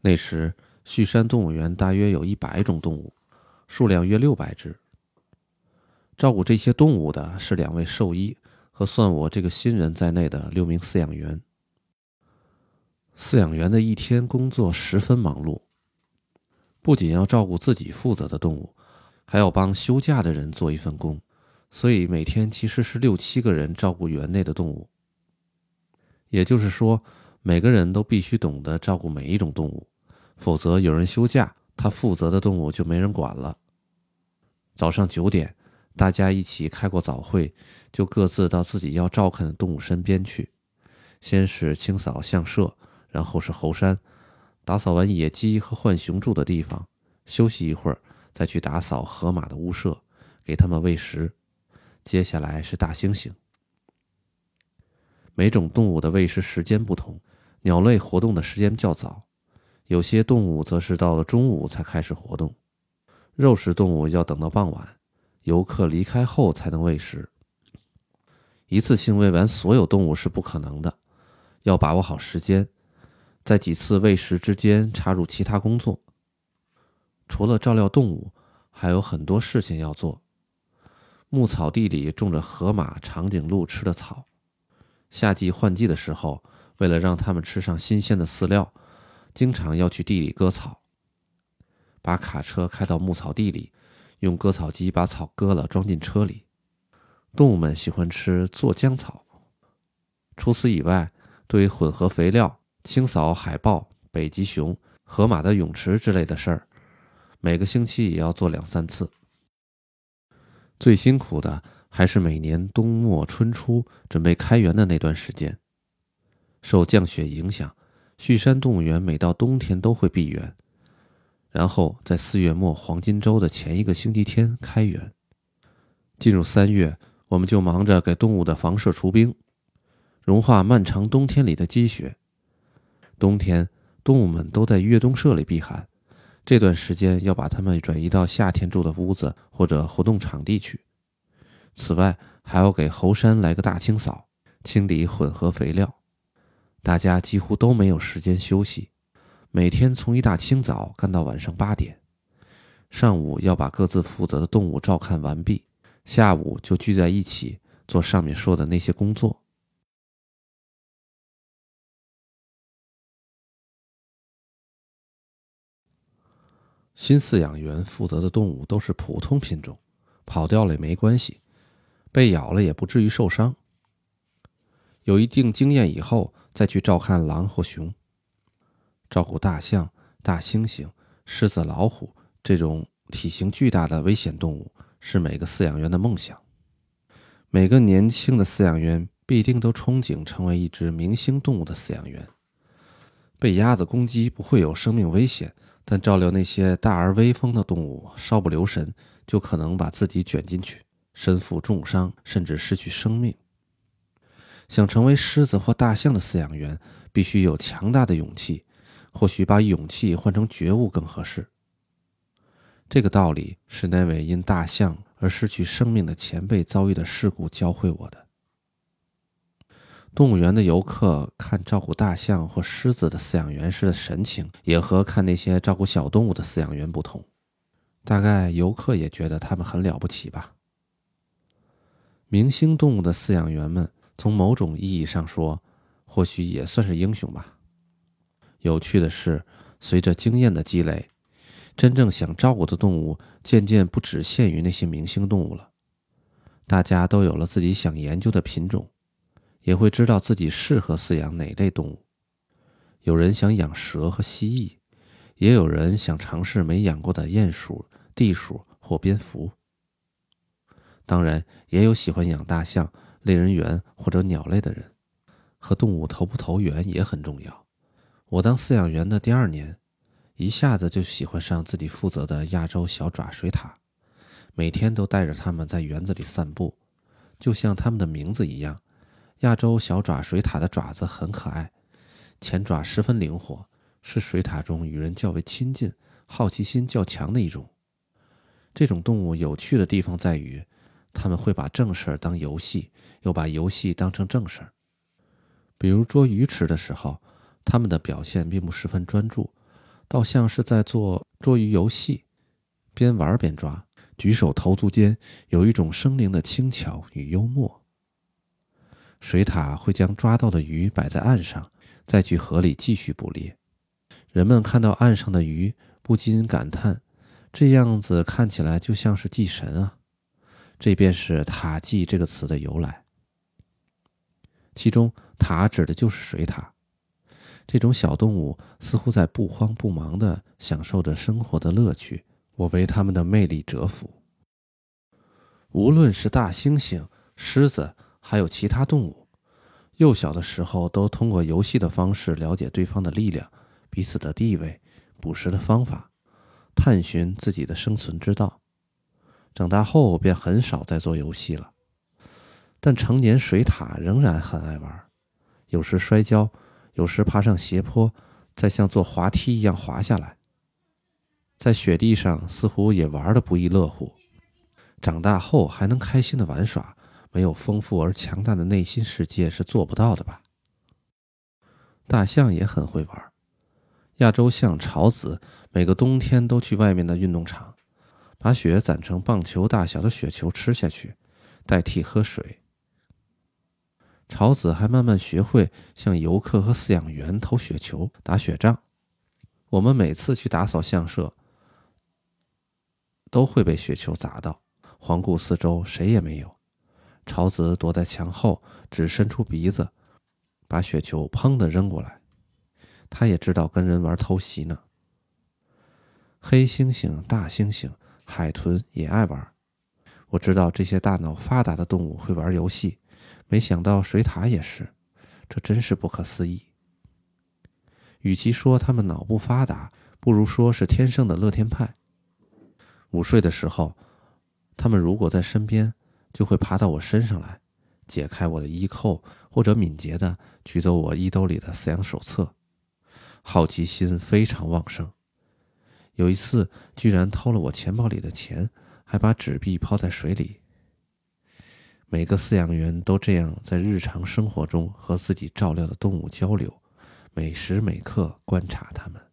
那时，旭山动物园大约有一百种动物，数量约六百只。照顾这些动物的是两位兽医和算我这个新人在内的六名饲养员。饲养员的一天工作十分忙碌，不仅要照顾自己负责的动物，还要帮休假的人做一份工，所以每天其实是六七个人照顾园内的动物。也就是说，每个人都必须懂得照顾每一种动物，否则有人休假，他负责的动物就没人管了。早上九点，大家一起开过早会，就各自到自己要照看的动物身边去，先是清扫象舍。然后是猴山，打扫完野鸡和浣熊住的地方，休息一会儿，再去打扫河马的屋舍，给它们喂食。接下来是大猩猩。每种动物的喂食时间不同，鸟类活动的时间较早，有些动物则是到了中午才开始活动。肉食动物要等到傍晚，游客离开后才能喂食。一次性喂完所有动物是不可能的，要把握好时间。在几次喂食之间插入其他工作。除了照料动物，还有很多事情要做。牧草地里种着河马、长颈鹿吃的草。夏季换季的时候，为了让它们吃上新鲜的饲料，经常要去地里割草。把卡车开到牧草地里，用割草机把草割了装进车里。动物们喜欢吃做浆草。除此以外，对混合肥料。清扫海豹、北极熊、河马的泳池之类的事儿，每个星期也要做两三次。最辛苦的还是每年冬末春初准备开园的那段时间。受降雪影响，旭山动物园每到冬天都会闭园，然后在四月末黄金周的前一个星期天开园。进入三月，我们就忙着给动物的房舍除冰，融化漫长冬天里的积雪。冬天，动物们都在越冬舍里避寒，这段时间要把它们转移到夏天住的屋子或者活动场地去。此外，还要给猴山来个大清扫，清理混合肥料。大家几乎都没有时间休息，每天从一大清早干到晚上八点。上午要把各自负责的动物照看完毕，下午就聚在一起做上面说的那些工作。新饲养员负责的动物都是普通品种，跑掉了也没关系，被咬了也不至于受伤。有一定经验以后，再去照看狼或熊。照顾大象、大猩猩、狮子、老虎这种体型巨大的危险动物，是每个饲养员的梦想。每个年轻的饲养员必定都憧憬成为一只明星动物的饲养员。被鸭子攻击不会有生命危险。但照料那些大而威风的动物，稍不留神就可能把自己卷进去，身负重伤，甚至失去生命。想成为狮子或大象的饲养员，必须有强大的勇气，或许把勇气换成觉悟更合适。这个道理是那位因大象而失去生命的前辈遭遇的事故教会我的。动物园的游客看照顾大象或狮子的饲养员时的神情，也和看那些照顾小动物的饲养员不同。大概游客也觉得他们很了不起吧。明星动物的饲养员们，从某种意义上说，或许也算是英雄吧。有趣的是，随着经验的积累，真正想照顾的动物渐渐不只限于那些明星动物了。大家都有了自己想研究的品种。也会知道自己适合饲养哪类动物。有人想养蛇和蜥蜴，也有人想尝试没养过的鼹鼠、地鼠或蝙蝠。当然，也有喜欢养大象、类人猿或者鸟类的人。和动物投不投缘也很重要。我当饲养员的第二年，一下子就喜欢上自己负责的亚洲小爪水獭，每天都带着它们在园子里散步，就像它们的名字一样。亚洲小爪水獭的爪子很可爱，前爪十分灵活，是水獭中与人较为亲近、好奇心较强的一种。这种动物有趣的地方在于，他们会把正事儿当游戏，又把游戏当成正事儿。比如捉鱼吃的时候，他们的表现并不十分专注，倒像是在做捉鱼游戏，边玩边抓，举手投足间有一种生灵的轻巧与幽默。水獭会将抓到的鱼摆在岸上，再去河里继续捕猎。人们看到岸上的鱼，不禁感叹：这样子看起来就像是祭神啊！这便是“塔祭”这个词的由来。其中“塔”指的就是水獭。这种小动物似乎在不慌不忙地享受着生活的乐趣，我为它们的魅力折服。无论是大猩猩、狮子，还有其他动物，幼小的时候都通过游戏的方式了解对方的力量、彼此的地位、捕食的方法，探寻自己的生存之道。长大后便很少再做游戏了，但成年水獭仍然很爱玩，有时摔跤。有时爬上斜坡，再像坐滑梯一样滑下来，在雪地上似乎也玩得不亦乐乎。长大后还能开心的玩耍，没有丰富而强大的内心世界是做不到的吧？大象也很会玩，亚洲象朝子每个冬天都去外面的运动场，把雪攒成棒球大小的雪球吃下去，代替喝水。朝子还慢慢学会向游客和饲养员投雪球、打雪仗。我们每次去打扫象舍，都会被雪球砸到。环顾四周，谁也没有。朝子躲在墙后，只伸出鼻子，把雪球砰的扔过来。他也知道跟人玩偷袭呢。黑猩猩、大猩猩、海豚也爱玩。我知道这些大脑发达的动物会玩游戏。没想到水獭也是，这真是不可思议。与其说他们脑部发达，不如说是天生的乐天派。午睡的时候，他们如果在身边，就会爬到我身上来，解开我的衣扣，或者敏捷地取走我衣兜里的饲养手册。好奇心非常旺盛，有一次居然偷了我钱包里的钱，还把纸币抛在水里。每个饲养员都这样在日常生活中和自己照料的动物交流，每时每刻观察它们。